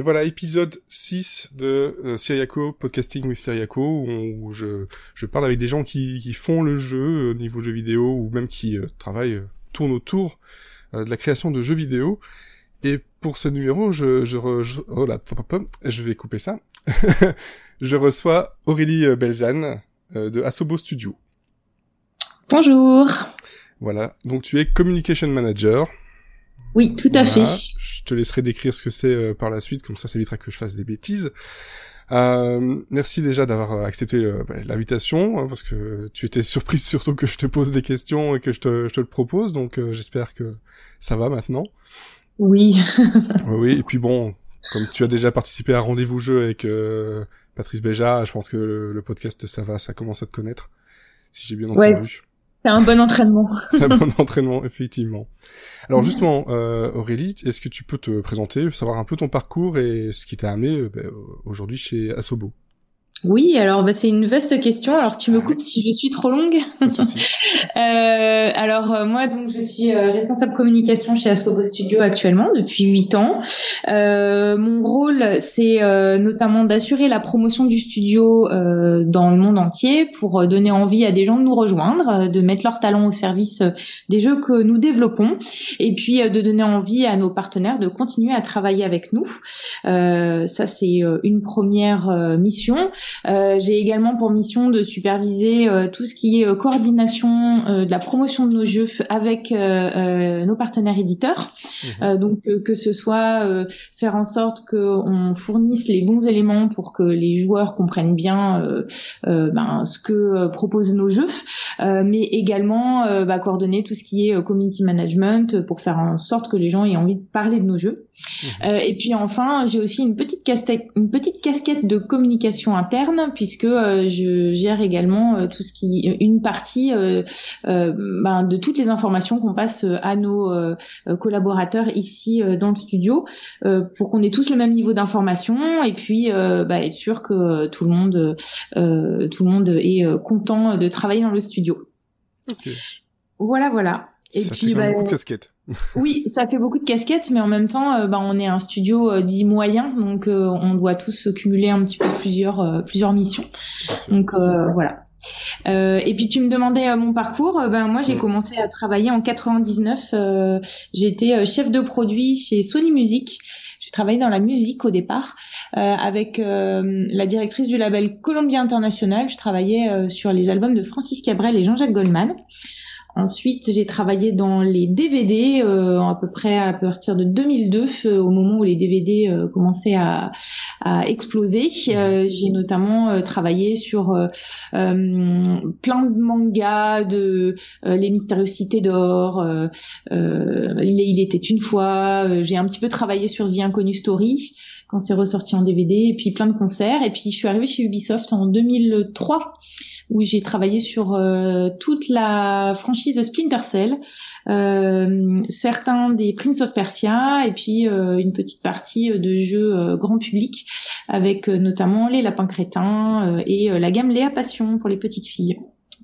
Et voilà, épisode 6 de euh, Syriaco, Podcasting with Syriaco, où, je, je parle avec des gens qui, qui font le jeu au niveau jeux vidéo, ou même qui euh, travaillent, euh, tournent autour euh, de la création de jeux vidéo. Et pour ce numéro, je, je, oh là, je vais couper ça. je reçois Aurélie Belzane de Asobo Studio. Bonjour. Voilà, donc tu es Communication Manager. Oui, tout à fait. Je te laisserai décrire ce que c'est euh, par la suite, comme ça ça évitera que je fasse des bêtises. Euh, merci déjà d'avoir euh, accepté euh, bah, l'invitation, hein, parce que tu étais surprise surtout que je te pose des questions et que je te, je te le propose, donc j'espère que ça va maintenant. Oui. oui, et puis bon, comme tu as déjà participé à Rendez-vous Jeu avec Patrice Béja, je pense que le, podcast ça va, ça commence à te connaître, si j'ai bien entendu. C'est un bon entraînement. c'est un bon entraînement, effectivement. Alors justement, euh, Aurélie, est-ce que tu peux te présenter, savoir un peu ton parcours et ce qui t'a amené euh, ben, aujourd'hui chez Asobo? Oui, alors bah, c'est une vaste question. Alors tu me coupes si je suis trop longue. euh, alors euh, moi donc je suis euh, responsable communication chez Asobo Studio actuellement depuis huit ans. Euh, mon rôle c'est notamment d'assurer la promotion du studio dans le monde entier pour donner envie à des gens de nous rejoindre, de mettre leur talent au service des jeux que nous développons et puis de donner envie à nos partenaires de continuer à travailler avec nous. ça c'est une première mission. Euh, j'ai également pour mission de superviser euh, tout ce qui est euh, coordination de la promotion de nos jeux avec nos partenaires éditeurs. Mhm. donc que ce soit faire en sorte qu'on fournisse les bons éléments pour que les joueurs comprennent bien ben, ce que proposent nos jeux, mais également bah, coordonner tout ce qui est community management pour faire en sorte que les gens aient envie de parler de nos jeux. Mhm. et puis enfin, j'ai aussi une petite casquette, une petite casquette de communication interne puisque euh, je gère également euh, tout ce qui une partie euh, ben, de toutes les informations qu'on passe à nos collaborateurs ici dans le studio pour qu'on ait tous le même niveau d'information et puis bah, être sûr que tout le monde tout le monde est content de travailler dans le studio. Voilà, voilà. Et ça puis, fait bah, beaucoup de casquettes. oui, ça fait beaucoup de casquettes, mais en même temps, euh, bah, on est un studio euh, dit moyen, donc euh, on doit tous cumuler un petit peu plusieurs plusieurs missions. Donc voilà. et puis tu me demandais mon parcours. ben moi j'ai commencé à travailler en 99. J'étais chef de produit chez Sony Music. J'ai travaillé dans la musique au départ avec la directrice du label Columbia International. Je travaillais sur les albums de Francis Cabrel et Jean-Jacques Goldman. Ensuite, j'ai travaillé dans les DVD euh, à peu près à partir de 2002, euh, au moment où les DVD euh, commençaient à, à exploser. j'ai notamment travaillé sur plein de mangas, de Les Mystérieuses Cités d'Or, il, il, était une fois. j'ai un petit peu travaillé sur The Inconnu Story quand c'est ressorti en DVD, et puis plein de concerts. Et puis je suis arrivée chez Ubisoft en 2003 où j'ai travaillé sur euh, toute la franchise Splinter Cell, euh, certains des Prince of Persia et puis euh, une petite partie de jeux grand public avec notamment les lapins crétins et la gamme Léa Passion pour les petites filles.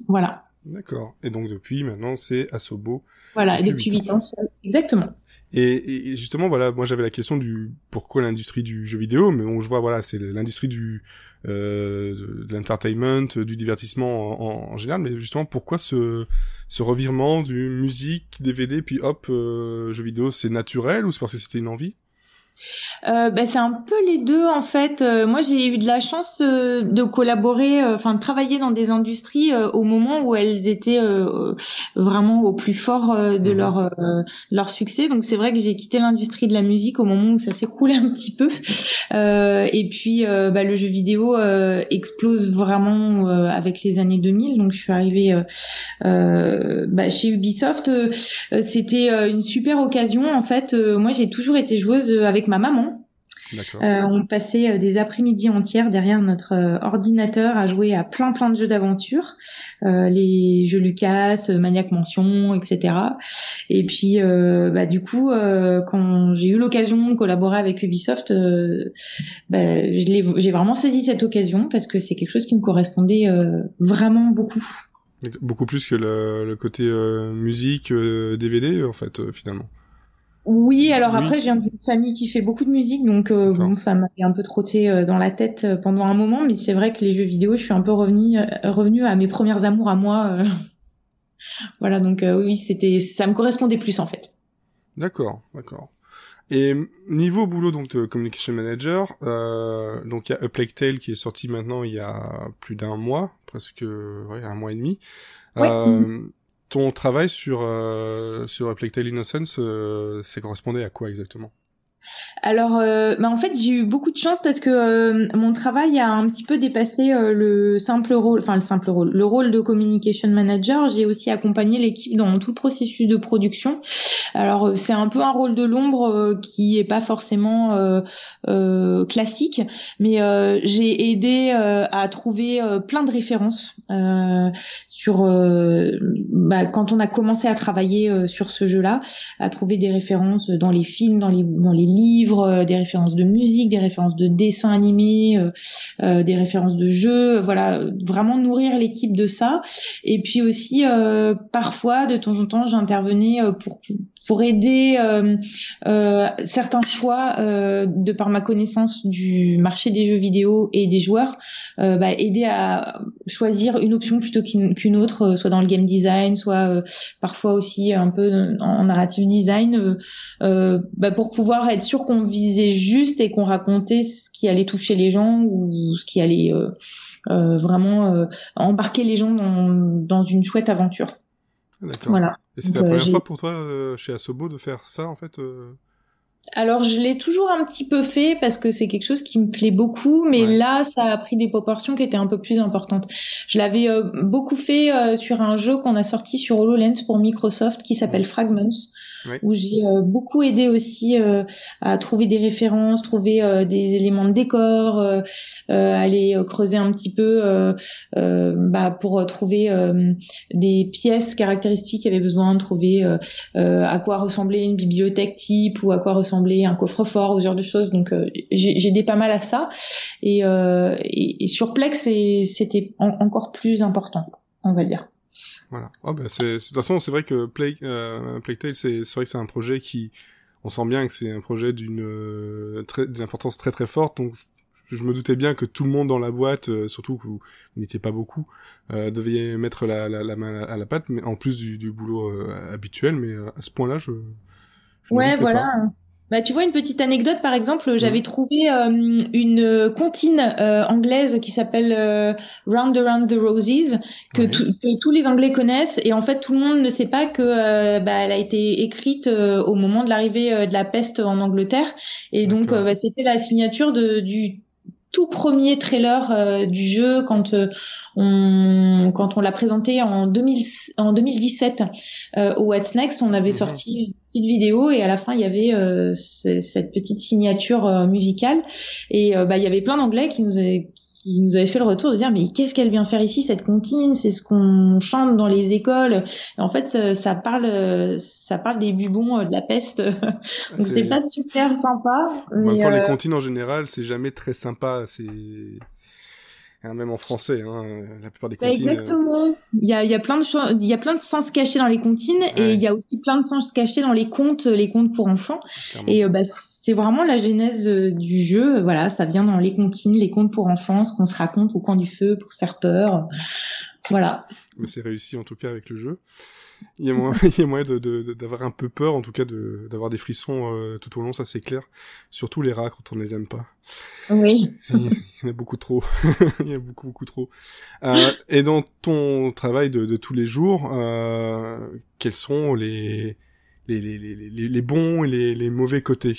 Voilà. D'accord. Et donc depuis maintenant c'est Asobo. Voilà, depuis, 8 ans. exactement. Et, et, justement voilà, moi j'avais la question du pourquoi l'industrie du jeu vidéo, mais bon je vois voilà c'est l'industrie du euh, de, l'entertainment, du divertissement en, général, mais justement pourquoi ce, ce revirement du musique, DVD, puis hop, euh, jeu vidéo, c'est naturel ou c'est parce que c'était une envie? Euh, ben, c'est un peu les deux en fait. Euh, moi, j'ai eu de la chance euh, de collaborer, enfin de travailler dans des industries au moment où elles étaient vraiment au plus fort de mhm. leur leur succès. Donc c'est vrai que j'ai quitté l'industrie de la musique au moment où ça s'écroulait un petit peu. et puis bah, le jeu vidéo explose vraiment avec les années 2000. Donc je suis arrivée bah, chez Ubisoft. C'était une super occasion en fait. moi, j'ai toujours été joueuse avec ma maman. Euh, on passait euh, des après-midi entières derrière notre euh, ordinateur à jouer à plein plein de jeux d'aventure, les jeux Lucas, Maniac Mention, etc. Et puis bah, du coup, quand j'ai eu l'occasion de collaborer avec Ubisoft, bah, j'ai vraiment saisi cette occasion parce que c'est quelque chose qui me correspondait vraiment beaucoup. Beaucoup plus que le, le côté musique, DVD en fait finalement. Oui, alors après, j'ai une famille qui fait beaucoup de musique, donc euh, bon, ça m'a un peu trotté euh, dans la tête euh, pendant un moment, mais c'est vrai que les jeux vidéo, je suis un peu revenu revenu à mes premières amours à moi. voilà, donc oui, c'était, ça me correspondait plus en fait. D'accord, d'accord. Et niveau boulot donc de communication manager, euh, donc il y a A Plague Tale qui est sorti maintenant il y a plus d'un mois, presque ouais, un mois et demi. Ton travail sur euh, sur Tale Innocence, euh, ça correspondait à quoi exactement? Alors, euh, bah en fait, j'ai eu beaucoup de chance parce que euh, mon travail a un petit peu dépassé euh, le simple rôle, enfin le simple rôle, le rôle de communication manager. J'ai aussi accompagné l'équipe dans tout le processus de production. Alors, c'est un peu un rôle de l'ombre qui est pas forcément classique, mais j'ai aidé à trouver plein de références sur bah, quand on a commencé à travailler sur ce jeu-là, à trouver des références dans les films, dans les dans les livres, euh, des références de musique, des références de dessins animés, euh, euh, des références de jeux, voilà, vraiment nourrir l'équipe de ça. Et puis aussi, parfois, de temps en temps, j'intervenais pour pour aider euh, euh, certains choix euh, de par ma connaissance du marché des jeux vidéo et des joueurs, bah, aider à choisir une option plutôt qu'une autre, soit dans le game design, soit parfois aussi un peu en narrative design, bah, pour pouvoir être sûr qu'on visait juste et qu'on racontait ce qui allait toucher les gens ou ce qui allait vraiment embarquer les gens dans, dans une chouette aventure. D'accord. Voilà. Et c'était la euh, première fois pour toi euh, chez Asobo de faire ça en fait euh alors je l'ai toujours un petit peu fait parce que c'est quelque chose qui me plaît beaucoup, mais là ça a pris des proportions qui étaient un peu plus importantes. Je l'avais beaucoup fait sur un jeu qu'on a sorti sur HoloLens pour Microsoft qui s'appelle Fragments, où j'ai euh, beaucoup aidé aussi euh, à trouver des références, trouver euh, des éléments de décor, aller creuser un petit peu bah, pour trouver des pièces caractéristiques qui avaient besoin de trouver à quoi ressemblait une bibliothèque type ou à quoi ressemblait un coffre-fort ou ce genre de choses. Donc j'ai aidé pas mal à ça et, et, et sur Plex c'était encore plus important, on va dire. Voilà. Oh, bah, c'est, de toute façon, c'est vrai que Plague, euh, Plague Tale, c'est, c'est vrai que c'est un projet qui, on sent bien que c'est un projet d'une, euh, très, d'une importance très très forte. Donc, je me doutais bien que tout le monde dans la boîte, euh, surtout que vous, n'étiez pas beaucoup, euh, devait mettre la, la, la, main à la pâte, mais en plus du, du boulot euh, habituel. Mais à ce point-là, je, je ouais, voilà. Bah, tu vois une petite anecdote par exemple, j'avais trouvé euh, une comptine euh, anglaise qui s'appelle euh, Round Around the Roses que, que, tous les Anglais connaissent et en fait tout le monde ne sait pas que bah, elle a été écrite au moment de l'arrivée de la peste en Angleterre et donc bah, c'était la signature de, du tout premier trailer du jeu quand on quand on l'a présenté en 2000 en 2017 au What's Next, on avait mhm. sorti vidéo et à la fin il y avait euh, cette petite signature euh, musicale et euh, bah il y avait plein d'anglais qui nous avaient qui nous avait fait le retour de dire mais qu'est-ce qu'elle vient faire ici cette comptine? C'est ce qu'on chante dans les écoles et en fait ça, parle ça parle des bubons de la peste donc c'est pas super sympa mais les comptines en général c'est jamais très sympa c'est Hein, même en français, hein, la plupart des bah, comptines. Exactement. Il y a, il y a plein de il y a plein de sens cachés dans les comptines et il y a aussi plein de sens cachés dans les contes, les contes pour enfants. Et euh, bah, c'est vraiment la genèse euh, du jeu. Voilà, ça vient dans les comptines, les contes pour enfants, ce qu'on se raconte au coin du feu pour se faire peur. Voilà. Mais c'est réussi en tout cas avec le jeu. il y a moyen, il y a moyen de, d'avoir un peu peur, en tout cas, de, d'avoir des frissons euh, tout au long, ça c'est clair. Surtout les rats quand on ne les aime pas. Oui. Il y en a beaucoup trop. il y a beaucoup, beaucoup trop. Euh, et dans ton travail de, de tous les jours, euh, quels sont les, les, les, les, les bons et les, les mauvais côtés?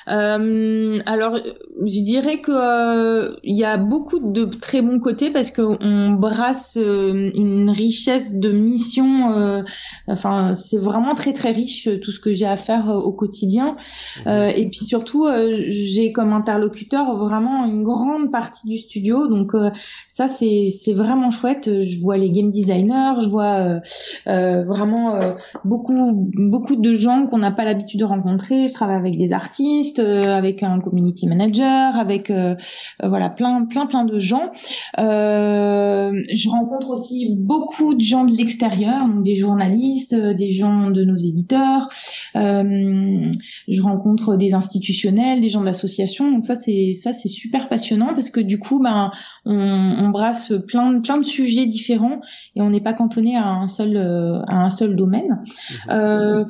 alors, je dirais que euh, il y a beaucoup de très bons côtés parce qu'on brasse euh, une richesse de missions. Euh, enfin, c'est vraiment très très riche tout ce que j'ai à faire au quotidien. Mhm. et puis surtout, j'ai comme interlocuteur vraiment une grande partie du studio. Donc ça, c'est c'est vraiment chouette. Je vois les game designers, je vois vraiment beaucoup beaucoup de gens qu'on n'a pas l'habitude de rencontrer. Je travaille avec des artistes journalistes, avec un community manager, avec voilà plein plein plein de gens. je rencontre aussi beaucoup de gens de l'extérieur, donc des journalistes, des gens de nos éditeurs. je rencontre des institutionnels, des gens d'associations. Donc ça c'est ça c'est super passionnant parce que du coup ben on, on brasse plein plein de sujets différents et on n'est pas cantonné à un seul à un seul domaine. Mhm. Euh,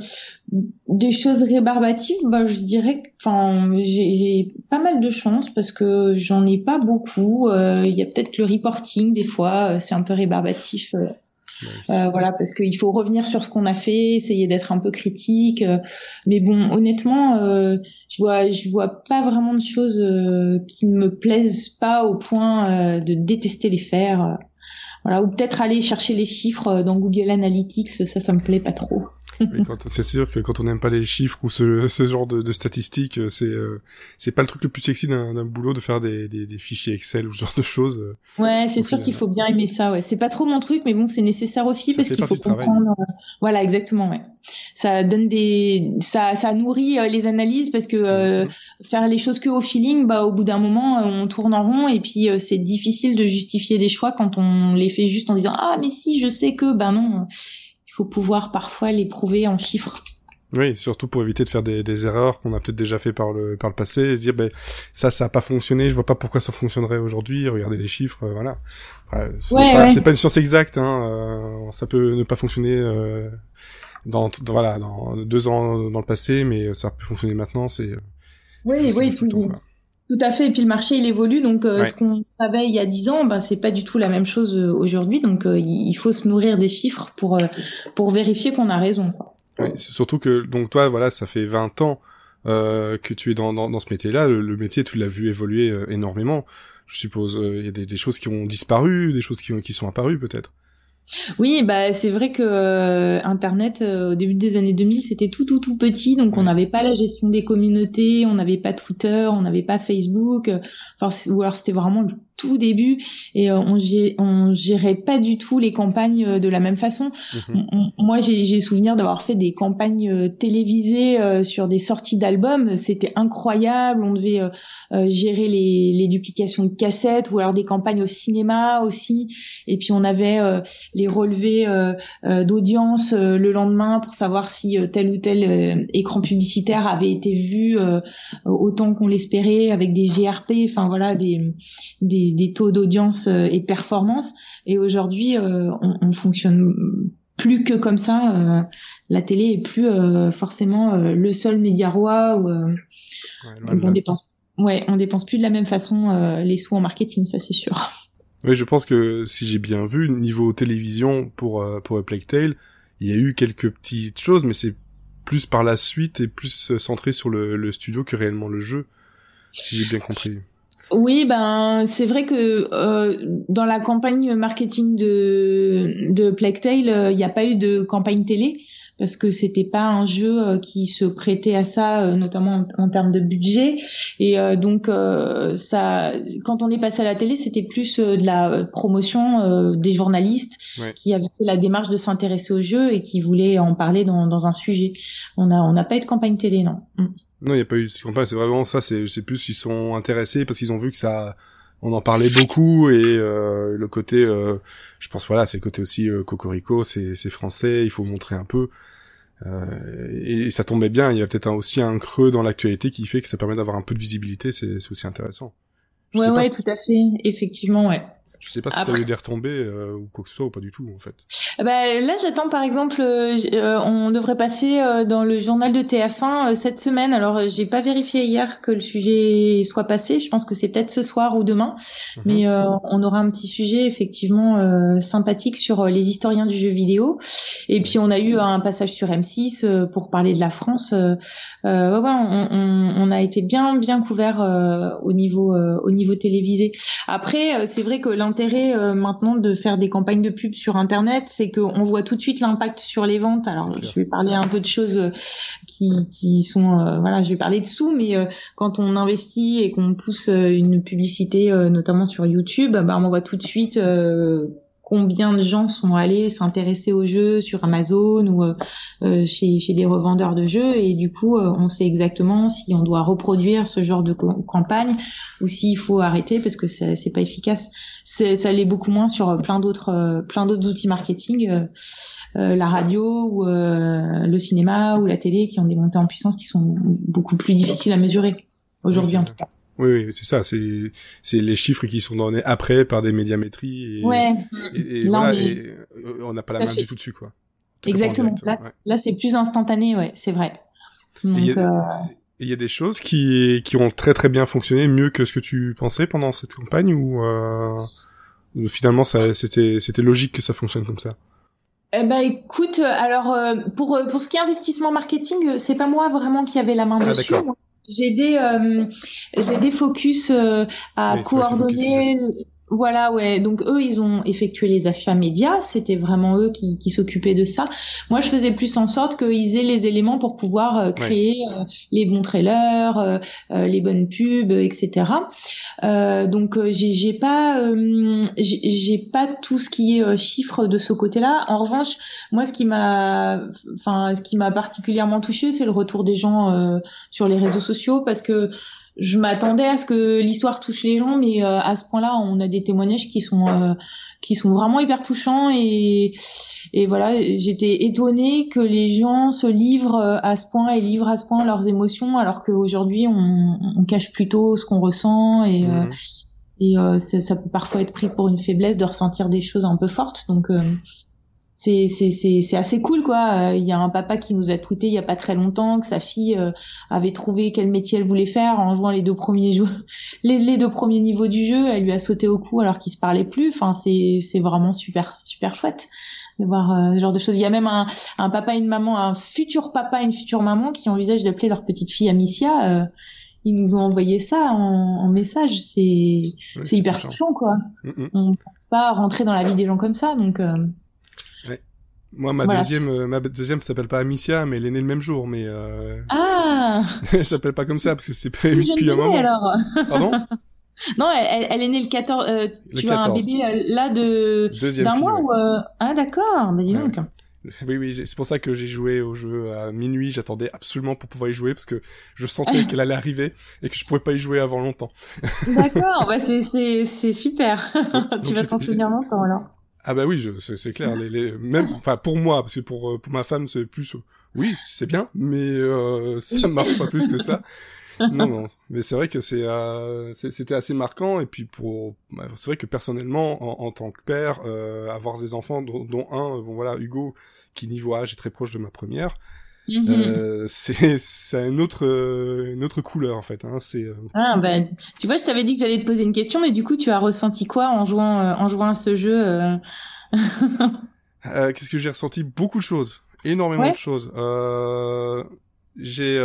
des choses rébarbatives, bah, je dirais, enfin, j'ai pas mal de chance parce que j'en ai pas beaucoup. Euh, il y a peut-être le reporting des fois, euh, c'est un peu rébarbatif. voilà, parce qu'il faut revenir sur ce qu'on a fait, essayer d'être un peu critique. mais bon, honnêtement, je vois, je vois pas vraiment de choses qui ne me plaisent pas au point de détester les faire. Voilà, ou peut-être aller chercher les chiffres dans Google Analytics, ça, ça me plaît pas trop c'est sûr que quand on n'aime pas les chiffres ou ce, ce genre de, de statistiques, euh, c'est euh, c'est pas le truc le plus sexy d'un boulot de faire des, des, des, fichiers Excel ou ce genre de choses. Euh. Ouais, c'est sûr qu'il faut bien aimer ça. Ouais, c'est pas trop mon truc, mais bon, c'est nécessaire aussi parce qu'il faut comprendre. Voilà, exactement. Ouais, ça donne des, ça ça nourrit les analyses parce que faire les choses que au feeling, bah au bout d'un moment, on tourne en rond et puis c'est difficile de justifier des choix quand on les fait juste en disant ah mais si je sais que, ben non il faut pouvoir parfois les prouver en chiffres. Oui, surtout pour éviter de faire des, des erreurs qu'on a peut-être déjà fait par le par le passé et se dire ben ça ça a pas fonctionné, je vois pas pourquoi ça fonctionnerait aujourd'hui, regardez les chiffres, euh, voilà. c'est pas, pas une science exacte, hein, euh, ça peut ne pas fonctionner euh, dans, voilà dans deux ans dans le passé, mais ça peut fonctionner maintenant, c'est oui oui tout, tout à fait. Et puis le marché, il évolue. Donc, euh, ce qu'on savait il y a dix ans, bah, c'est pas du tout la même chose euh, aujourd'hui. Donc, euh, il faut se nourrir des chiffres pour pour vérifier qu'on a raison. Oui, surtout que donc toi, voilà, ça fait 20 ans que tu es dans, dans, ce métier-là. Le, métier, tu l'as vu évoluer énormément. Je suppose, il y a des, des, choses qui ont disparu, des choses qui, qui sont apparues peut-être. Oui, bah c'est vrai que euh, Internet euh, au début des années 2000 c'était tout tout tout petit, donc on n'avait pas la gestion des communautés, on n'avait pas Twitter, on n'avait pas Facebook, euh, enfin ou alors c'était vraiment le tout début. Et on, on gérait pas du tout les campagnes de la même façon. Mhm. moi j'ai souvenir d'avoir fait des campagnes télévisées sur des sorties d'albums, c'était incroyable, on devait gérer les, les duplications de cassettes ou alors des campagnes au cinéma aussi, et puis on avait les relevés euh, euh, d'audience euh, le lendemain pour savoir si tel ou tel écran publicitaire avait été vu autant qu'on l'espérait avec des GRP, enfin voilà des des, des taux d'audience et de performance. Et aujourd'hui, on, on fonctionne plus que comme ça. la télé est plus forcément le seul média roi où, on dépense. Ouais, on dépense plus de la même façon les sous en marketing, ça c'est sûr. Oui, je pense que si j'ai bien vu, niveau télévision pour euh, pour Plague Tale, il y a eu quelques petites choses, mais c'est plus par la suite et plus centré sur le, le studio que réellement le jeu, si j'ai bien compris. Oui, ben c'est vrai que euh, dans la campagne marketing de de Plague Tale, euh, il n'y a pas eu de campagne télé parce que c'était pas un jeu euh, qui se prêtait à ça, euh, notamment en, termes de budget. Et euh, donc ça, quand on est passé à la télé, c'était plus de la promotion des journalistes qui avaient fait la démarche de s'intéresser au jeu et qui voulaient en parler dans, dans un sujet. On n'a pas eu de campagne télé, non. Mm. Non, il n'y a pas eu de campagne. C'est vraiment ça. C'est plus ils sont intéressés parce qu'ils ont vu que ça on en parlait beaucoup et euh, le côté euh, je pense voilà c'est le côté aussi euh, cocorico c'est français il faut montrer un peu euh, et, ça tombait bien il y a peut-être aussi un creux dans l'actualité qui fait que ça permet d'avoir un peu de visibilité c'est aussi intéressant. Ouais ouais tout à fait. Effectivement ouais je sais pas si ça a eu des retombées euh, ou quoi que ce soit ou pas du tout en fait. Bah, là j'attends par exemple, euh, euh, on devrait passer dans le journal de TF1 cette semaine. Alors j'ai pas vérifié hier que le sujet soit passé. Je pense que c'est peut-être ce soir ou demain, mhm. mais on aura un petit sujet effectivement sympathique sur les historiens du jeu vidéo. Et puis on a eu un passage sur M6 pour parler de la France. ouais, ouais, on, on, on, a été bien bien couvert au niveau au niveau télévisé. Après c'est vrai que l'intérêt euh, maintenant de faire des campagnes de pub sur Internet, c'est qu'on voit tout de suite l'impact sur les ventes. Alors, je vais parler un peu de choses euh, qui, qui sont, euh, voilà, je vais parler de sous, mais quand on investit et qu'on pousse une publicité, notamment sur YouTube, bah, on voit tout de suite combien de gens sont allés s'intéresser aux jeux sur Amazon ou euh, chez, chez des revendeurs de jeux et du coup on sait exactement si on doit reproduire ce genre de campagne ou s'il faut arrêter parce que c'est pas efficace. Ça l'est beaucoup moins sur plein d'autres plein d'autres outils marketing, la radio ou le cinéma ou la télé qui ont des montées en puissance qui sont beaucoup plus difficiles à mesurer aujourd'hui en tout cas. Oui, oui c'est ça. C'est c'est les chiffres qui sont donnés après par des médiamétries. Et, ouais. Et, voilà, et euh, on n'a pas la main du tout dessus, quoi. Exactement. Là, là c'est plus instantané, ouais, c'est vrai. il y, a, il y a des choses qui qui ont très très bien fonctionné, mieux que ce que tu pensais pendant cette campagne, ou euh, finalement c'était c'était logique que ça fonctionne comme ça? Eh ben écoute, alors euh, pour pour ce qui est investissement marketing, c'est pas moi vraiment qui avait la main ah, dessus j'ai des euh, j'ai des focus euh, à coordonner voilà, ouais. Donc eux, ils ont effectué les achats médias. C'était vraiment eux qui, qui s'occupaient de ça. Moi, je faisais plus en sorte qu'ils aient les éléments pour pouvoir euh, créer euh, les bons trailers, euh, les bonnes pubs, etc. donc j'ai, j'ai pas, j'ai, pas tout ce qui est chiffres de ce côté-là. En revanche, moi, ce qui m'a, enfin, ce qui m'a particulièrement touché, c'est le retour des gens sur les réseaux sociaux parce que je m'attendais à ce que l'histoire touche les gens, mais euh, à ce point-là, on a des témoignages qui sont euh, qui sont vraiment hyper touchants et et voilà, j'étais étonnée que les gens se livrent euh, à ce point et livrent à ce point leurs émotions, alors qu'aujourd'hui on, on cache plutôt ce qu'on ressent et mmh. et ça, ça, peut parfois être pris pour une faiblesse de ressentir des choses un peu fortes. Donc c'est c'est c'est assez cool quoi. Euh, il y a un papa qui nous a tweeté il y a pas très longtemps que sa fille euh, avait trouvé quel métier elle voulait faire en jouant les deux premiers jeux, les, les deux premiers niveaux du jeu. Elle lui a sauté au cou alors qu'ils se parlaient plus. Enfin c'est c'est vraiment super super chouette de voir euh, ce genre de choses. Il y a même un, un papa et une maman, un futur papa et une future maman qui envisagent d'appeler leur petite fille Amicia. ils nous ont envoyé ça en, en message. C'est c'est hyper touchant quoi. Mm, mm. On ne pense pas rentrer dans la vie des gens comme ça donc. Moi, ma deuxième, euh, ma deuxième s'appelle pas Amicia, mais elle est née le même jour, mais euh... ah, elle s'appelle pas comme ça parce que c'est prévu depuis un moment. Alors. Pardon? Non, elle, elle, est née le 14. Euh, tu as un bébé euh, là de d'un mois ou euh... ah d'accord, bah dis donc. Oui, oui, c'est pour ça que j'ai joué au jeu à minuit. J'attendais absolument pour pouvoir y jouer parce que je sentais qu'elle allait arriver et que je pourrais pas y jouer avant longtemps. D'accord, bah c'est c'est c'est super. tu vas t'en souvenir longtemps alors. Ah bah oui, c'est clair. Les, les, même, enfin pour moi, parce que pour euh, pour ma femme c'est plus, oui, c'est bien, mais euh, ça marche pas plus que ça. Non, non. Mais c'est vrai que c'est euh, c'était assez marquant. Et puis pour, bah, c'est vrai que personnellement, en, tant que père, euh, avoir des enfants, dont, dont un, bon voilà, Hugo, qui niveau âge est très proche de ma première. Mhm. Euh, c'est c'est une autre une autre couleur en fait. Hein. C'est euh, ah ben tu vois je t'avais dit que j'allais te poser une question mais du coup tu as ressenti quoi en jouant euh, en jouant à ce jeu euh... Qu'est-ce que j'ai ressenti? Beaucoup de choses, énormément de choses. j'ai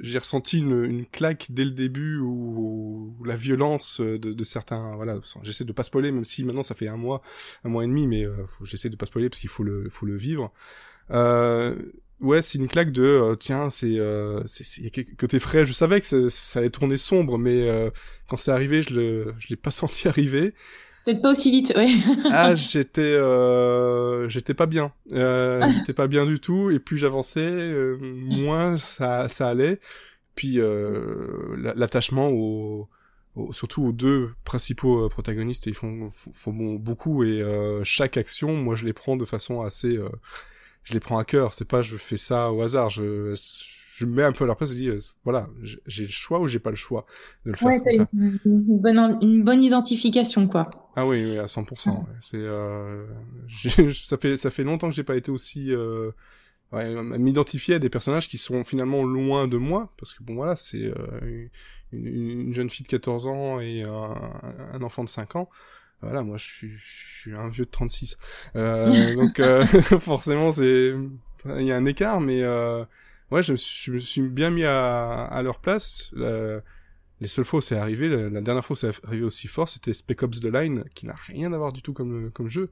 j'ai ressenti une, une, claque dès le début où, la violence de, de certains voilà j'essaie de pas spoiler même si maintenant ça fait un mois un mois et demi mais j'essaie de pas spoiler parce qu'il faut le faut le vivre. Euh, ouais, c'est une claque de euh, tiens, c'est euh, c'est côté frais. Je savais que ça, allait tourner sombre, mais euh, quand c'est arrivé, je le je l'ai pas senti arriver. Peut-être pas aussi vite, ouais. ah, j'étais euh, j'étais pas bien. Euh, j'étais pas bien du tout. Et plus j'avançais, moins ça ça allait. Puis l'attachement au, surtout aux deux principaux protagonistes, ils font font beaucoup et chaque action, moi je les prends de façon assez je les prends à cœur. C'est pas je fais ça au hasard. Je, je me mets un peu à leur place et dis, euh, voilà, j'ai le choix ou j'ai pas le choix de le faire. Ouais, t'as une, une, bonne, une bonne identification, quoi. Ah oui, oui à 100%. C'est, euh, ça fait, ça fait longtemps que j'ai pas été aussi, euh, ouais, m'identifier à des personnages qui sont finalement loin de moi, parce que bon voilà, c'est euh, une, une, jeune fille de 14 ans et un, un enfant de 5 ans voilà, moi je suis, je suis un vieux de 36. Euh, donc euh, forcément c'est il y a un écart mais euh, ouais, je, je, me suis bien mis à, à leur place. les seules fois où c'est arrivé, la, dernière fois où c'est arrivé aussi fort, c'était Spec Ops The Line qui n'a rien à voir du tout comme comme jeu.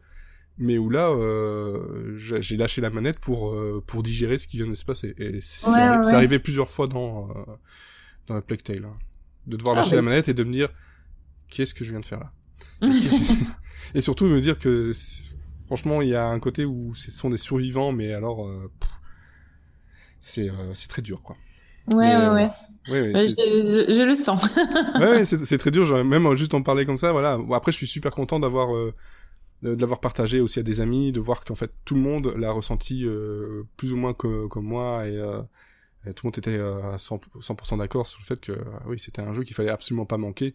Mais où là, euh, j'ai lâché la manette pour pour digérer ce qui vient de se passer. Et c'est arrivé plusieurs fois dans dans la Plague Tale, hein. de devoir ah, lâcher la manette et de me dire qu'est-ce que je viens de faire là? et surtout me dire que franchement, il y a un côté où ce sont des survivants, mais alors c'est c'est très dur quoi. Ouais, ouais, ouais. Ouais, ouais je, je, le sens. ouais, ouais c'est très dur. Même juste en parler comme ça, voilà. Après, je suis super content d'avoir euh, de l'avoir partagé aussi à des amis, de voir qu'en fait tout le monde l'a ressenti euh, plus ou moins comme, comme moi et, euh, tout le monde était euh, à 100%, 100 d'accord sur le fait que oui, c'était un jeu qu'il fallait absolument pas manquer.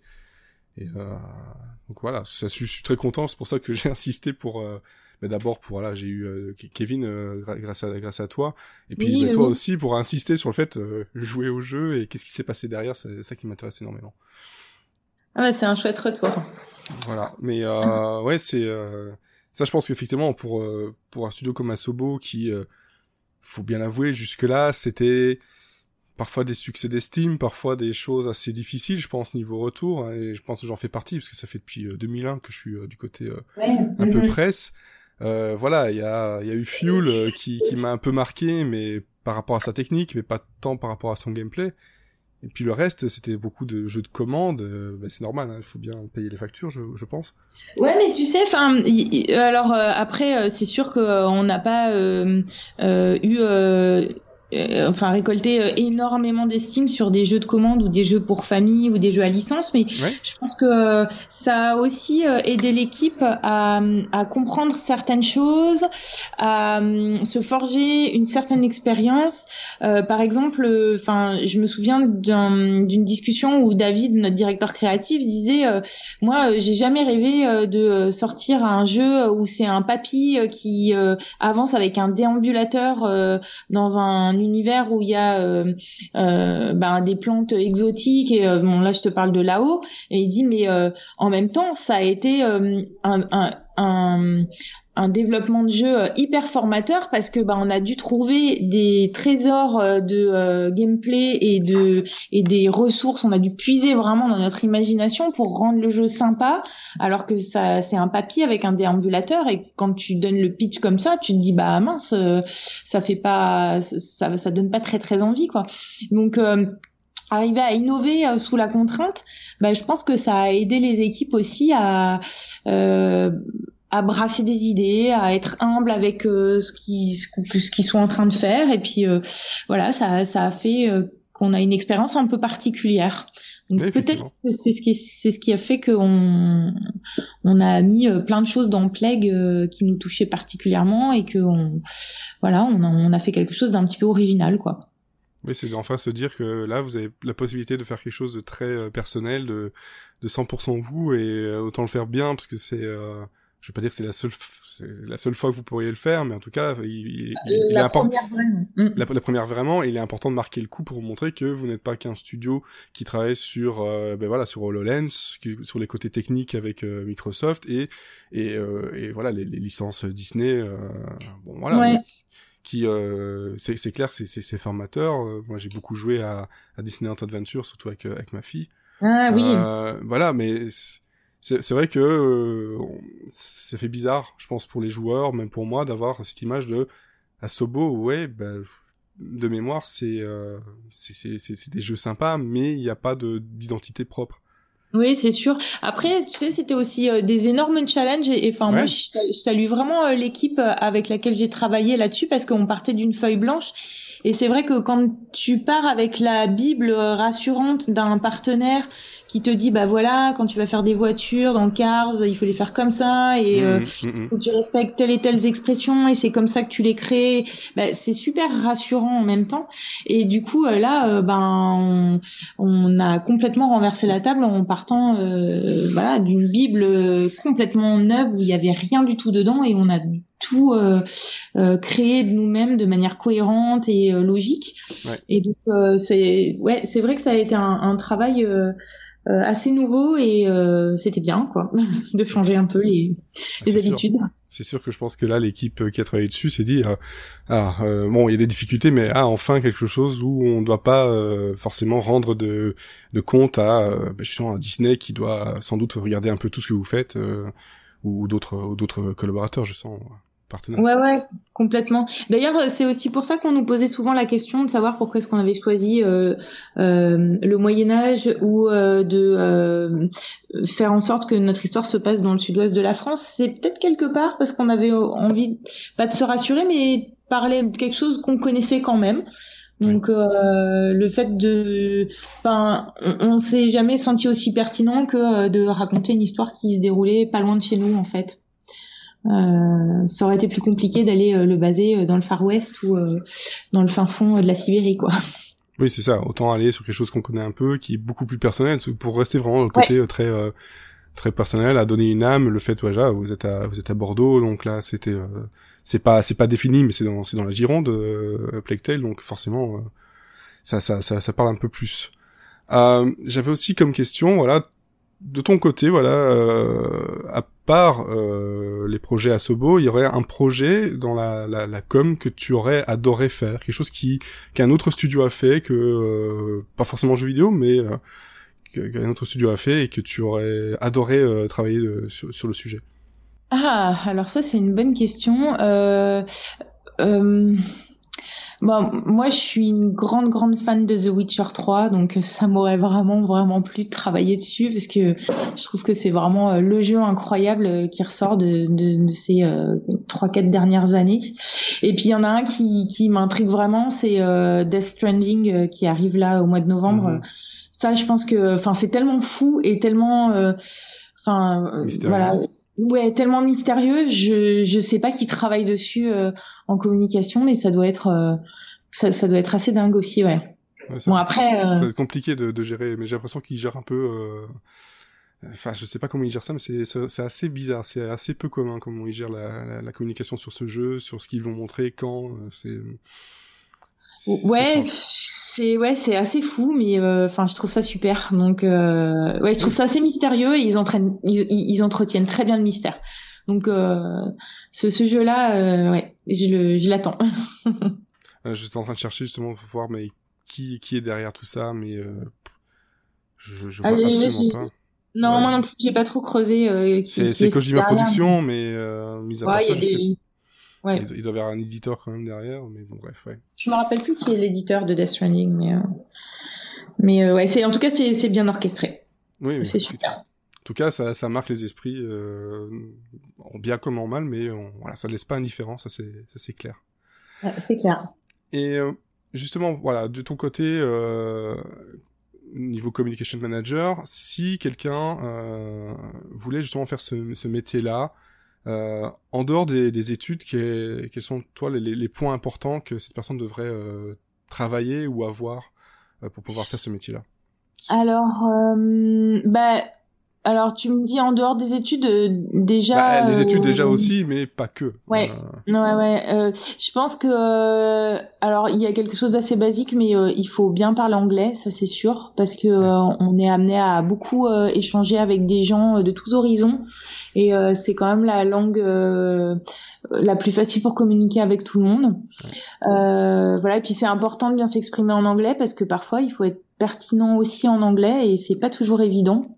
Et donc voilà, ça, je suis très content. C'est pour ça que j'ai insisté pour mais d'abord pour voilà j'ai eu euh, Kevin euh, grâce à grâce à toi. Et puis bah, toi aussi pour insister sur le fait euh, jouer au jeu et qu'est-ce qui s'est passé derrière c'est ça qui m'intéresse énormément. Ah ouais c'est un chouette retour. Voilà mais euh, ouais c'est ça je pense qu'effectivement pour pour un studio comme Asobo qui faut bien l'avouer jusque là c'était parfois des succès d'estime, parfois des choses assez difficiles, je pense, niveau retour, hein, et je pense que j'en fais partie, parce que ça fait depuis 2001 que je suis du côté un peu mhm. presse, euh, voilà, il y a, y a eu Fuel euh, qui, qui m'a un peu marqué, mais par rapport à sa technique, mais pas tant par rapport à son gameplay. Et puis le reste, c'était beaucoup de jeux de commandes. Euh, bah, c'est normal, hein, il faut bien payer les factures, je, je pense. Ouais, mais tu sais, enfin, alors après, c'est sûr qu'on n'a pas eu euh, enfin récolter euh, énormément d'estime sur des jeux de commande ou des jeux pour famille ou des jeux à licence, mais je pense que euh, ça a aussi aidé l'équipe à, à, comprendre certaines choses, à se forger une certaine expérience. par exemple, enfin, je me souviens d'une discussion où David, notre directeur créatif, disait moi, j'ai jamais rêvé de sortir un jeu où c'est un papy qui avance avec un déambulateur dans un univers où il y a euh, euh, ben, des plantes exotiques et euh, bon là je te parle de là-haut. Et il dit mais en même temps ça a été un, un développement de jeu euh, hyper formateur parce que bah on a dû trouver des trésors euh, de euh, gameplay et de et des ressources. On a dû puiser vraiment dans notre imagination pour rendre le jeu sympa alors que ça c'est un papier avec un déambulateur. Et quand tu donnes le pitch comme ça tu te dis bah mince ça fait pas ça ça donne pas très très envie quoi. Donc arriver à innover sous la contrainte, bah, je pense que ça a aidé les équipes aussi à euh, à brasser des idées, à être humble avec euh, ce qui ce qu'ils sont en train de faire et puis euh, voilà ça ça a fait euh, qu'on a une expérience un peu particulière. Donc peut-être que c'est ce qui c'est ce qui a fait qu'on on a mis plein de choses dans Plague qui nous touchaient particulièrement et que on voilà on a, on a fait quelque chose d'un petit peu original quoi. Oui, c'est enfin se dire que là, vous avez la possibilité de faire quelque chose de très personnel, de, de 100% vous, et autant le faire bien, parce que c'est je vais pas dire que c'est la seule la seule fois que vous pourriez le faire mais en tout cas il, il, la première vraiment. Mm. la, première vraiment il est important de marquer le coup pour montrer que vous n'êtes pas qu'un studio qui travaille sur euh, ben voilà sur HoloLens sur les côtés techniques avec euh, Microsoft et et, euh, et voilà les, les, licences Disney euh, bon voilà qui c'est c'est clair c'est c'est formateur. Moi j'ai beaucoup joué à, à Disney Adventure surtout avec avec ma fille. Ah oui. Voilà mais c'est vrai que euh, ça fait bizarre, je pense, pour les joueurs, même pour moi, d'avoir cette image de Asobo, ouais, bah, de mémoire, c'est euh, c'est des jeux sympas, mais il n'y a pas d'identité propre. Oui, c'est sûr. Après, tu sais, c'était aussi euh, des énormes challenges et enfin moi, je, salue vraiment euh, l'équipe avec laquelle j'ai travaillé là-dessus parce qu'on partait d'une feuille blanche et c'est vrai que quand tu pars avec la bible rassurante d'un partenaire qui te dit bah voilà quand tu vas faire des voitures dans Cars il faut les faire comme ça et euh, mmh, mmh, mmh. tu respectes telle et telle expression et c'est comme ça que tu les crées bah, c'est super rassurant en même temps et du coup euh, là euh, ben on, a complètement renversé la table en partant euh, voilà d'une bible complètement neuve où il y avait rien du tout dedans et on a tout créé de nous-mêmes de manière cohérente et logique ouais. et donc c'est ouais c'est vrai que ça a été un, un travail euh, assez nouveau et euh, c'était bien quoi de changer un peu les, ah, les habitudes. C'est sûr que je pense que là l'équipe qui a travaillé dessus s'est dit ah euh, bon il y a des difficultés mais ah enfin quelque chose où on ne doit pas forcément rendre de, de compte à bah, justement à Disney qui doit sans doute regarder un peu tout ce que vous faites ou d'autres d'autres collaborateurs je sens. Partenaire. Ouais, ouais, complètement. D'ailleurs, c'est aussi pour ça qu'on nous posait souvent la question de savoir pourquoi est-ce qu'on avait choisi euh, euh, le Moyen Âge ou euh, de euh, faire en sorte que notre histoire se passe dans le sud-ouest de la France. C'est peut-être quelque part parce qu'on avait envie, pas de se rassurer, mais parler de quelque chose qu'on connaissait quand même. Donc euh, le fait de, enfin, on, on s'est jamais senti aussi pertinent que euh, de raconter une histoire qui se déroulait pas loin de chez nous en fait. Euh, ça aurait été plus compliqué d'aller euh, le baser euh, dans le Far West ou dans le fin fond de la Sibérie, quoi. Oui, c'est ça. Autant aller sur quelque chose qu'on connaît un peu, qui est beaucoup plus personnel, pour rester vraiment le côté très très personnel, à donner une âme. Le fait, voilà, vous êtes à vous êtes à Bordeaux, donc là, c'était c'est pas c'est pas défini, mais c'est dans c'est dans la Gironde, euh, Plague Tale, donc forcément, ça, ça ça ça parle un peu plus. J'avais aussi comme question, voilà, de ton côté, voilà, euh, à part euh, les projets Asobo, il y aurait un projet dans la, la, com que tu aurais adoré faire, quelque chose qui qu'un autre studio a fait, que euh, pas forcément jeu vidéo, mais qu'un autre studio a fait et que tu aurais adoré travailler sur, sur, le sujet? Ah, alors ça c'est une bonne question. Euh, Bon, moi, je suis une grande, grande fan de The Witcher 3, donc ça m'aurait vraiment, vraiment plu de travailler dessus parce que je trouve que c'est vraiment euh, le jeu incroyable euh, qui ressort de, de, de ces euh, trois, quatre dernières années. Et puis il y en a un qui, qui m'intrigue vraiment, c'est Death Stranding qui arrive là au mois de novembre. Mhm. Ça, je pense que, enfin, c'est tellement fou et tellement, enfin, voilà ouais tellement mystérieux je je sais pas qui travaille dessus euh, en communication mais ça doit être euh, ça, ça doit être assez dingue aussi ouais, bon après ça, va être compliqué de, de gérer mais j'ai l'impression qu'il gère un peu euh, enfin je sais pas comment il gère ça mais c'est c'est assez bizarre c'est assez peu commun comment il gère la, la, la, communication sur ce jeu sur ce qu'ils vont montrer quand c'est ouais c'est ouais, c'est assez fou, mais euh, enfin, je trouve ça super. Donc, euh, ouais, je trouve ça assez mystérieux et ils, entraînent, ils, ils entretiennent très bien le mystère. Donc, euh, ce, ce jeu-là, ouais, je l'attends. je suis en train de chercher justement pour voir, mais qui, qui est derrière tout ça, mais je, je vois Allez, absolument pas. Non, moi non plus, j'ai pas trop creusé. c'est Kojima Production, mais mise à part ça, des... Ouais. Il, doit y avoir un éditeur quand même derrière, mais bon, bref, ouais. Je me rappelle plus qui est l'éditeur de Death Stranding, mais, euh... mais euh, ouais, c'est, en tout cas, c'est, c'est bien orchestré. Oui, oui. C'est super. En tout cas, ça, ça marque les esprits, euh, en bien comme en mal, mais on, voilà, ça ne laisse pas indifférent, ça c'est, ça c'est clair. Ouais, c'est clair. Et justement, voilà, de ton côté, euh, niveau communication manager, si quelqu'un euh, voulait justement faire ce, ce métier-là, euh, en dehors des, des études, quels, sont toi les, les, points importants que cette personne devrait euh, travailler ou avoir euh, pour pouvoir faire ce métier-là? Alors, euh, bah, alors tu me dis en dehors des études euh, déjà. Bah, les études déjà aussi, mais pas que. Ouais, ouais, ouais. je pense que alors il y a quelque chose d'assez basique, mais il faut bien parler anglais, ça c'est sûr, parce que on est amené à beaucoup échanger avec des gens de tous horizons et euh, c'est quand même la langue euh, la plus facile pour communiquer avec tout le monde. Euh, voilà, et puis c'est important de bien s'exprimer en anglais parce que parfois il faut être pertinent aussi en anglais et c'est pas toujours évident.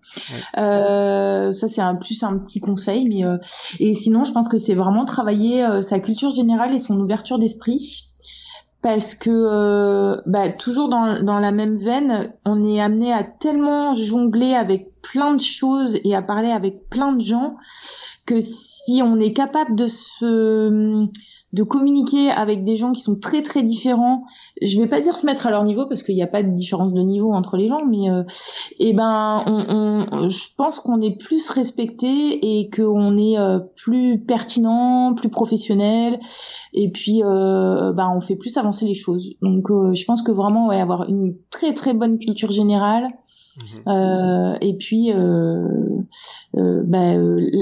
Euh, ça c'est un plus un petit conseil, mais euh, et sinon je pense que c'est vraiment travailler euh, sa culture générale et son ouverture d'esprit parce que euh, bah, toujours dans, dans la même veine, on est amené à tellement jongler avec plein de choses et à parler avec plein de gens que si on est capable de se de communiquer avec des gens qui sont très très différents. Je vais pas dire se mettre à leur niveau parce qu'il n'y a pas de différence de niveau entre les gens, mais euh, eh ben, on, on, je pense qu'on est plus respecté et qu'on est euh, plus pertinent, plus professionnel, et puis euh, ben, on fait plus avancer les choses. Donc, euh, je pense que vraiment, ouais, avoir une très très bonne culture générale. Mhm. Euh, et puis euh, euh, bah,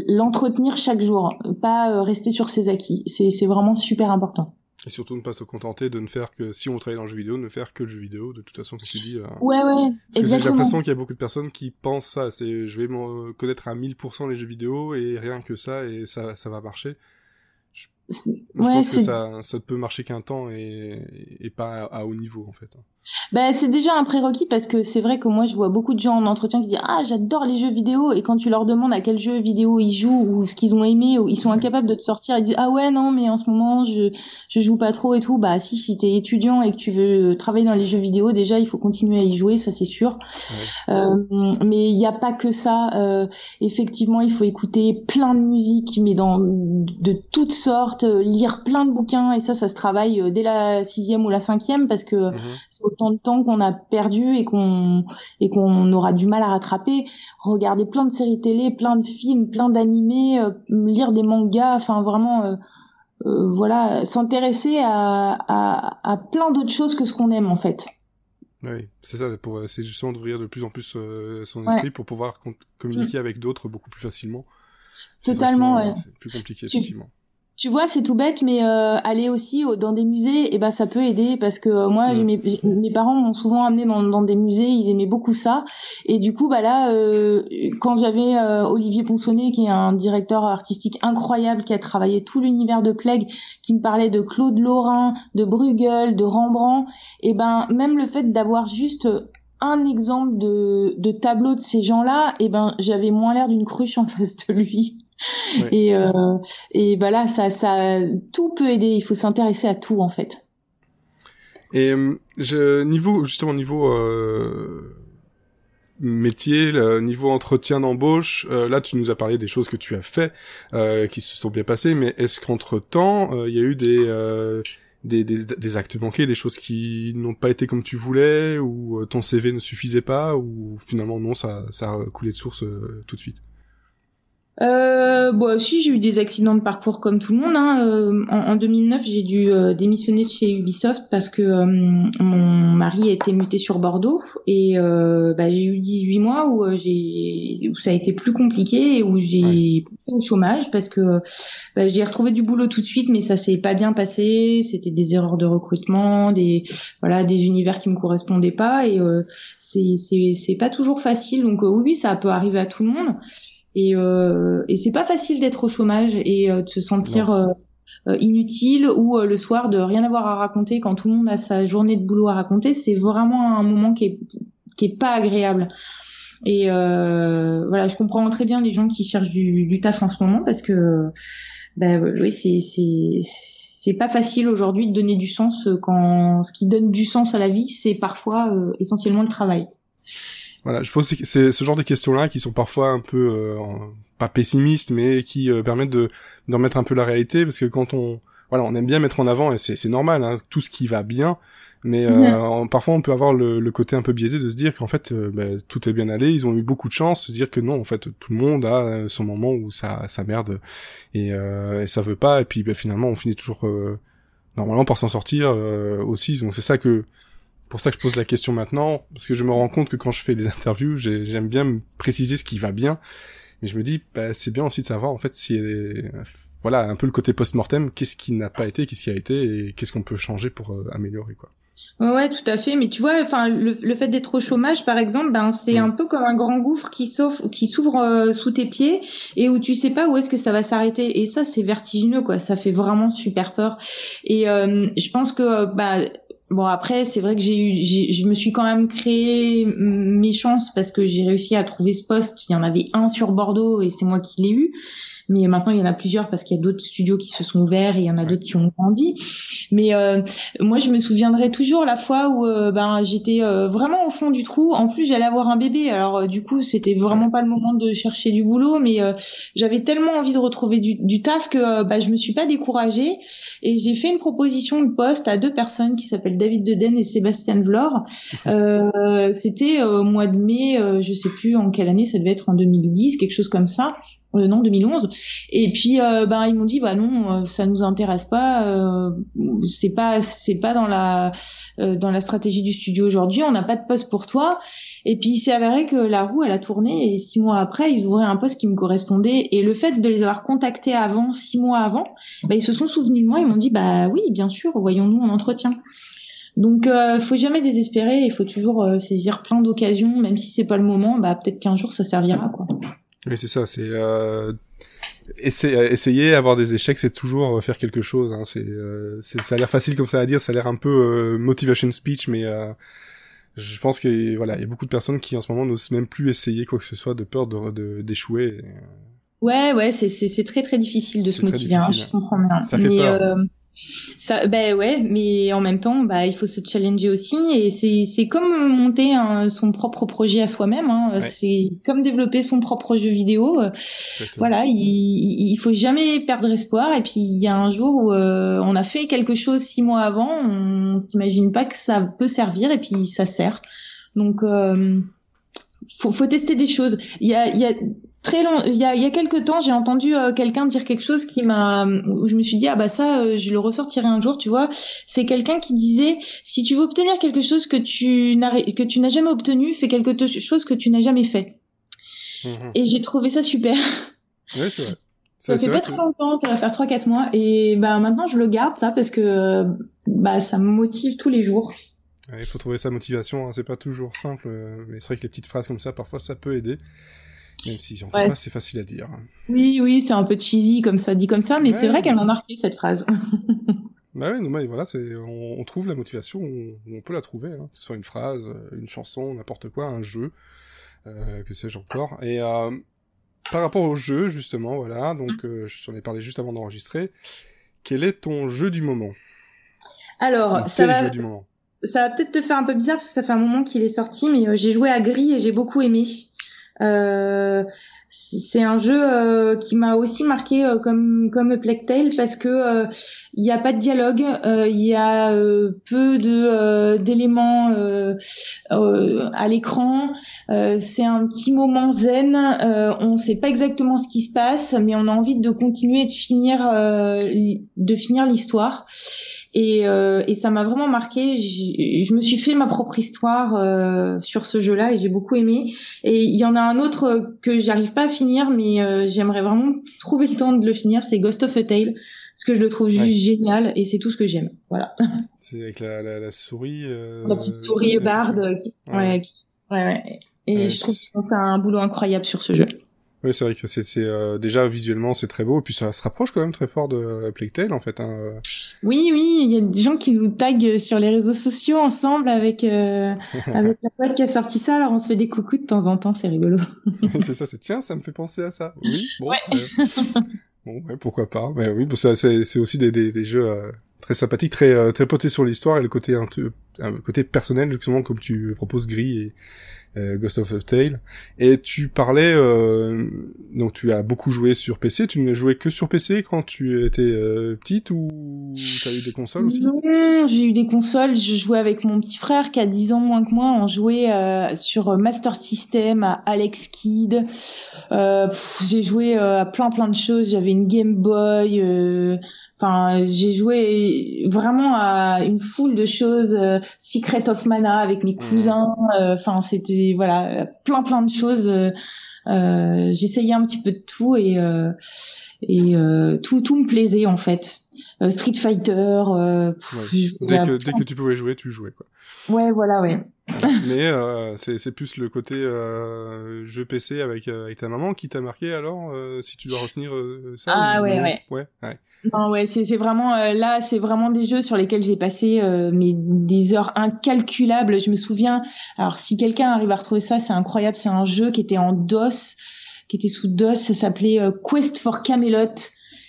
l'entretenir chaque jour, pas rester sur ses acquis. C'est vraiment super important. Et surtout ne pas se contenter de ne faire que, si on travaille dans le jeu vidéo, ne faire que le jeu vidéo, de toute façon, comme tu dis. Ouais, ouais, Parce que j'ai l'impression qu'il y a beaucoup de personnes qui pensent ça, c'est je vais me connaître à 1000% les jeux vidéo et rien que ça, et ça, ça va marcher. Je je pense que ça, ça peut marcher qu'un temps et, et pas à, haut niveau en fait. Ben, c'est déjà un prérequis parce que c'est vrai que moi je vois beaucoup de gens en entretien qui disent ah j'adore les jeux vidéo. Et quand tu leur demandes à quel jeu vidéo ils jouent ou ce qu'ils ont aimé ou ils sont incapables de te sortir ils disent ah ouais non mais en ce moment je je joue pas trop et tout. Bah si si t'es étudiant et que tu veux travailler dans les jeux vidéo déjà il faut continuer à y jouer ça c'est sûr. Euh, mais il n'y a pas que ça. Euh, effectivement il faut écouter plein de musique mais dans de toutes sortes lire plein de bouquins. Et ça ça se travaille euh, dès la sixième ou la cinquième parce que mhm autant de temps qu'on a perdu et qu'on et qu'on aura du mal à rattraper. Regarder plein de séries télé, plein de films, plein d'animés, euh, lire des mangas, enfin vraiment, euh, euh, voilà, s'intéresser à, à, à, plein d'autres choses que ce qu'on aime en fait. Oui, c'est ça, c'est justement d'ouvrir de plus en plus son esprit pour pouvoir communiquer mm. avec d'autres beaucoup plus facilement. Totalement, ouais. C'est plus compliqué, effectivement. Tu vois, c'est tout bête, mais euh, aller aussi dans des musées, et eh ben ça peut aider parce que euh, moi, mm. mes, mes, parents m'ont souvent amené dans, dans, des musées, ils aimaient beaucoup ça, et du coup, bah là, euh, quand j'avais euh, Olivier Ponsonnet, qui est un directeur artistique incroyable, qui a travaillé tout l'univers de Plague, qui me parlait de Claude Lorrain, de Bruegel, de Rembrandt, et eh ben même le fait d'avoir juste un exemple de, de tableau de ces gens-là, et eh ben j'avais moins l'air d'une cruche en face de lui. Et, euh, et bah là, ça, ça, tout peut aider. Il faut s'intéresser à tout en fait. Et euh, je, niveau justement niveau euh, métier, le niveau entretien d'embauche, euh, là tu nous as parlé des choses que tu as fait, euh, qui se sont bien passées, mais est-ce qu'entre temps il y a eu des, des, des, des actes manqués, des choses qui n'ont pas été comme tu voulais, ou ton CV ne suffisait pas, ou finalement non, ça, ça a coulé de source tout de suite? Euh, bon, si j'ai eu des accidents de parcours comme tout le monde. Hein. Euh, en, en, 2009, j'ai dû euh, démissionner de chez Ubisoft parce que euh, mon mari a été muté sur Bordeaux et bah, j'ai eu 18 mois où j'ai où ça a été plus compliqué et où j'ai ouais. au chômage parce que bah, j'ai retrouvé du boulot tout de suite, mais ça s'est pas bien passé. C'était des erreurs de recrutement, des voilà, des univers qui me correspondaient pas et c'est c'est c'est pas toujours facile. Donc oui, ça peut arriver à tout le monde. Et, euh, et c'est pas facile d'être au chômage et euh, de se sentir euh, euh, inutile ou le soir de rien avoir à raconter quand tout le monde a sa journée de boulot à raconter. C'est vraiment un moment qui est, qui est pas agréable. Et euh, voilà, je comprends très bien les gens qui cherchent du, du taf en ce moment parce que ben oui, c'est c'est c'est pas facile aujourd'hui de donner du sens quand ce qui donne du sens à la vie, c'est parfois euh, essentiellement le travail. Voilà, je pense que c'est ce genre de questions-là qui sont parfois un peu euh, pas pessimistes, mais qui euh, permettent de d'en mettre un peu la réalité, parce que quand on voilà, on aime bien mettre en avant et c'est normal, hein, tout ce qui va bien, mais euh, parfois on peut avoir le, le, côté un peu biaisé de se dire qu'en fait bah, tout est bien allé, ils ont eu beaucoup de chance, se dire que non, en fait tout le monde a son moment où ça ça merde et, et ça veut pas, et puis bah, finalement on finit toujours normalement par s'en sortir aussi, donc c'est ça que pour ça que je pose la question maintenant, parce que je me rends compte que quand je fais des interviews, j'aime bien me préciser ce qui va bien. Et je me dis, bah, c'est bien aussi de savoir, en fait, si, voilà, un peu le côté post-mortem, qu'est-ce qui n'a pas été, qu'est-ce qui a été, et qu'est-ce qu'on peut changer pour euh, améliorer, quoi. Ouais, tout à fait. Mais tu vois, enfin, le, fait d'être au chômage, par exemple, ben c'est un peu comme un grand gouffre qui s'ouvre, qui s'ouvre euh, sous tes pieds et où tu sais pas où est-ce que ça va s'arrêter. Et ça, c'est vertigineux, quoi. Ça fait vraiment super peur. Et euh, je pense que, bah, Bon après c'est vrai que j'ai eu je me suis quand même créé mes chances parce que j'ai réussi à trouver ce poste. Il y en avait un sur Bordeaux et c'est moi qui l'ai eu mais maintenant il y en a plusieurs parce qu'il y a d'autres studios qui se sont ouverts et il y en a d'autres qui ont grandi. Mais euh, moi je me souviendrai toujours la fois où euh, ben j'étais euh, vraiment au fond du trou. En plus j'allais avoir un bébé, alors euh, du coup c'était vraiment pas le moment de chercher du boulot, mais euh, j'avais tellement envie de retrouver du, du taf que bah, je me suis pas découragée et j'ai fait une proposition de poste à deux personnes qui s'appellent David Deden et Sébastien Vlor. c'était au mois de mai, je sais plus en quelle année, ça devait être en 2010, quelque chose comme ça euh, non 2011 et puis euh, ben ils m'ont dit bah non euh, ça nous intéresse pas euh, c'est pas c'est pas dans la euh, dans la stratégie du studio aujourd'hui on n'a pas de poste pour toi et puis il s'est avéré que la roue elle a tourné et six mois après ils ouvraient un poste qui me correspondait et le fait de les avoir contactés avant six mois avant bah, ils se sont souvenus de moi ils m'ont dit bah oui bien sûr voyons-nous en entretien donc, euh, faut jamais désespérer. Il faut toujours saisir plein d'occasions, même si c'est pas le moment. Bah, peut-être qu'un jour ça servira. Oui, c'est ça. C'est euh, essayer, avoir des échecs, c'est toujours faire quelque chose. Hein. C'est, ça a l'air facile comme ça à dire, ça a l'air un peu motivation speech, mais je pense que voilà, il y a beaucoup de personnes qui en ce moment n'osent même plus essayer quoi que ce soit de peur de d'échouer. ouais, ouais, c'est c'est très très difficile de se motiver. Hein, je comprends bien. Ça fait peur. Ça, ben ouais, mais en même temps, bah il faut se challenger aussi et c'est c'est comme monter son propre projet à soi-même. Hein. C'est comme développer son propre jeu vidéo. Voilà, il, il faut jamais perdre espoir. Et puis il y a un jour où euh, on a fait quelque chose six mois avant, on s'imagine pas que ça peut servir et puis ça sert. Donc euh, faut, faut tester des choses. Il y a, il y a très long il y a il y a quelques temps j'ai entendu euh, quelqu'un dire quelque chose qui m'a où je me suis dit ah bah ça euh, je le ressortirai un jour tu vois. C'est quelqu'un qui disait si tu veux obtenir quelque chose que tu n'as que tu n'as jamais obtenu fais quelque chose que tu n'as jamais fait. Mhm. et j'ai trouvé ça super. Ouais c'est vrai. Ça fait pas trop longtemps ça va faire trois quatre mois. Et bah maintenant je le garde ça parce que bah ça me motive tous les jours. Il faut trouver sa motivation hein. c'est pas toujours simple euh, mais c'est vrai que les petites phrases comme ça parfois ça peut aider même si en ouais. c'est facile à dire. Oui, oui, c'est un peu cheesy comme ça, dit comme ça, mais c'est vrai qu'elle m'a marqué cette phrase. bah oui, mais voilà, c'est, on, trouve la motivation, on, peut la trouver, hein, que ce soit une phrase, une chanson, n'importe quoi, un jeu, euh, que sais-je encore. Et euh, par rapport au jeu, justement, voilà, donc euh, je t'en ai parlé juste avant d'enregistrer. Quel est ton jeu du moment? Alors, ça va... Ça va peut-être te faire un peu bizarre parce que ça fait un moment qu'il est sorti, mais euh, j'ai joué à Gris et j'ai beaucoup aimé. Euh, c'est un jeu euh, qui m'a aussi marqué euh, comme comme Tale parce que il n'y a pas de dialogue, il y a peu de d'éléments à l'écran. c'est un petit moment zen. on ne sait pas exactement ce qui se passe, mais on a envie de continuer de finir de finir l'histoire. Et, euh, et ça m'a vraiment marqué. Je me suis fait ma propre histoire euh, sur ce jeu-là et j'ai beaucoup aimé. Et il y en a un autre que j'arrive pas à finir, mais euh, j'aimerais vraiment trouver le temps de le finir. C'est Ghost of a Tale, parce que je le trouve juste génial et c'est tout ce que j'aime. Voilà. C'est avec la, la, la souris. Euh, la petite souris barde. Ouais. Ouais, ouais, ouais. Et je trouve ont fait un boulot incroyable sur ce jeu. Oui, c'est vrai que c'est euh, déjà visuellement c'est très beau, et puis ça se rapproche quand même très fort de euh, Plague Tale en fait. Hein. Euh. Oui, oui, il y a des gens qui nous taguent sur les réseaux sociaux ensemble avec euh, avec la pote qui a sorti ça, alors on se fait des coucous de temps en temps, c'est rigolo. c'est ça, c'est tiens, ça me fait penser à ça. Oui, bon. bon, ouais, pourquoi pas. Mais oui, c'est aussi des, des, des jeux très sympathiques, très très potés sur l'histoire et le côté un, un côté personnel justement comme tu proposes Gris et euh, Ghost of a Tale. Et tu parlais, euh, donc tu as beaucoup joué sur PC. Tu ne jouais que sur PC quand tu étais euh, petite ou tu as eu des consoles aussi? Non, j'ai eu des consoles. Je jouais avec mon petit frère qui a 10 ans moins que moi. On jouait sur Master System, à Alex Kidd. j'ai joué à plein plein de choses. J'avais une Game Boy. Enfin, j'ai joué vraiment à une foule de choses, euh, Secret of Mana avec mes cousins. Euh, enfin, c'était voilà, plein plein de choses. Euh, J'essayais un petit peu de tout et et tout tout me plaisait en fait. Street Fighter. dès, que, dès que tu pouvais jouer, tu jouais quoi. Ouais, voilà, ouais. Mais euh, c'est plus le côté euh, jeu PC avec, avec ta maman qui t'a marqué alors, si tu dois retenir ça. Ah ouais, ouais, ouais. Ouais. Non, ouais, c'est vraiment euh, là, c'est vraiment des jeux sur lesquels j'ai passé euh, mais des heures incalculables. Je me souviens. Alors, si quelqu'un arrive à retrouver ça, c'est incroyable. C'est un jeu qui était en DOS, qui était sous DOS. Ça s'appelait euh, Quest for Camelot,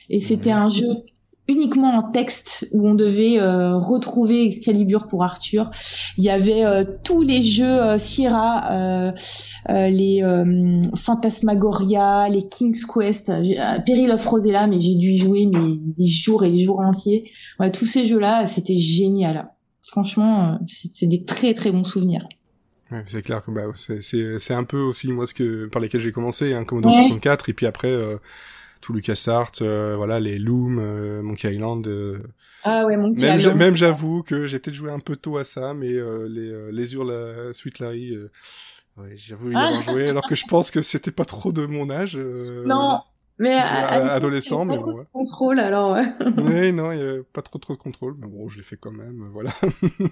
et c'était un jeu uniquement en texte où on devait euh, retrouver Excalibur pour Arthur. Il y avait euh, tous les jeux euh, Sierra, les Phantasmagoria, les King's Quest, Peril of Rosella, mais j'ai dû y jouer mais des jours et des jours entiers. Ouais, tous ces jeux-là, c'était génial. Franchement, c'est des très très bons souvenirs. Ouais, c'est clair que bah, c'est un peu aussi moi ce que par lesquels j'ai commencé, hein, Commodore 64, et puis après tout LucasArts, euh, voilà, les Loom, euh, Monkey Island. Euh, ah ouais, Monkey même, Island. Même j'avoue que j'ai peut-être joué un peu tôt à ça, mais les les Ur, la Sweet Larry, ouais, j'avoue y avoir ah. joué, alors que je pense que c'était pas trop de mon âge. Non, Mais adolescent, mais bon. Contrôle alors. oui, non, il y a pas trop trop de contrôle, mais bon, je l'ai fait quand même, voilà.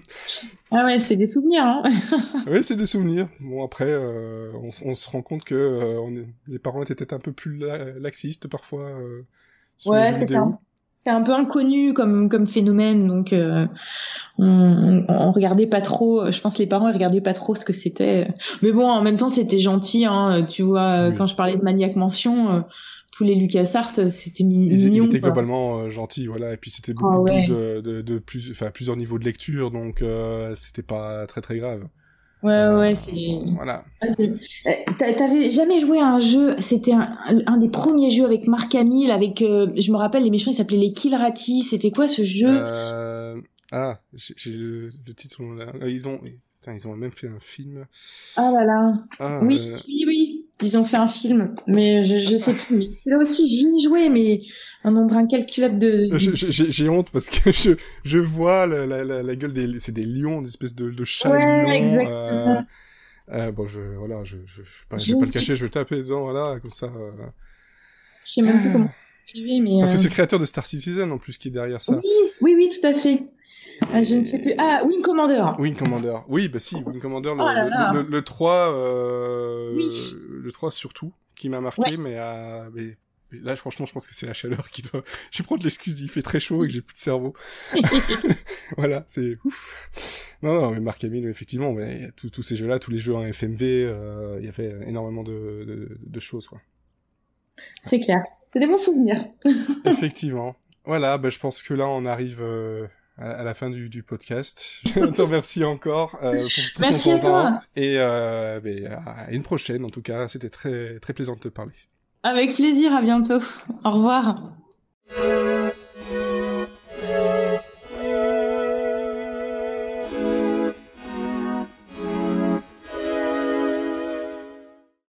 ah ouais, c'est des souvenirs, hein. oui, c'est des souvenirs. Bon après, euh, on, se rend compte que euh, on les parents étaient peut-être un peu plus laxistes parfois. Euh, sur ouais, c'est un, un, peu inconnu comme comme phénomène, donc on, on, regardait pas trop. Je pense les parents ils regardaient pas trop ce que c'était. Mais bon, en même temps, c'était gentil, hein. Tu vois, quand je parlais de maniaque mention tous les LucasArts, c'était mignon. Ils, étaient globalement euh, gentils, voilà. Et puis c'était beaucoup ah de, de, de, plus, enfin plusieurs niveaux de lecture, donc euh, c'était pas très très grave. Ouais, euh, ouais, c'est. Voilà. Ah, t'avais jamais joué à un jeu C'était un, un, des premiers jeux avec Marc Hamill, avec, je me rappelle, les méchants, ils s'appelaient les Killrati. C'était quoi ce jeu? Ah, j'ai le, le titre. Ils ont, ils ont même fait un film. Ah là là. Ah, oui, oui, oui. Ils ont fait un film, mais je, je sais plus. Mais celui-là aussi, j'y ai joué, mais un nombre incalculable de. J'ai honte parce que je, je vois la, la, la, gueule des, c'est des lions, des espèces de, de chats ouais, lions. Exactement. Euh, euh, bon, je, voilà, je, je, je, vais pas, je vais pas le cacher, je vais taper dedans, voilà, comme ça. Euh... Je sais même plus comment. Mais Parce que c'est le créateur de Star Citizen en plus qui est derrière ça. Oui, oui, oui, tout à fait. Ah, je ne sais plus. Ah, Wing Commander. Wing Commander. Oui, bah si, Wing Commander, le, oh le, le, 3, euh, oui. le 3 surtout, qui m'a marqué, mais, euh, mais, là, franchement, je pense que c'est la chaleur qui doit... Je vais prendre l'excuse, il fait très chaud et que j'ai plus de cerveau. voilà, c'est ouf. Non, non, mais Mark Hamill, effectivement, mais tous ces jeux-là, tous les jeux en FMV, euh, il y avait énormément de, de, de choses, quoi. C'est clair. C'est des bons souvenirs. Effectivement. Voilà, bah, je pense que là, on arrive euh, à la fin du, du podcast. Je te remercie encore euh, pour, Merci ton temps. Et euh, à une prochaine, en tout cas. C'était très, très plaisant de te parler. Avec plaisir, à bientôt. Au revoir.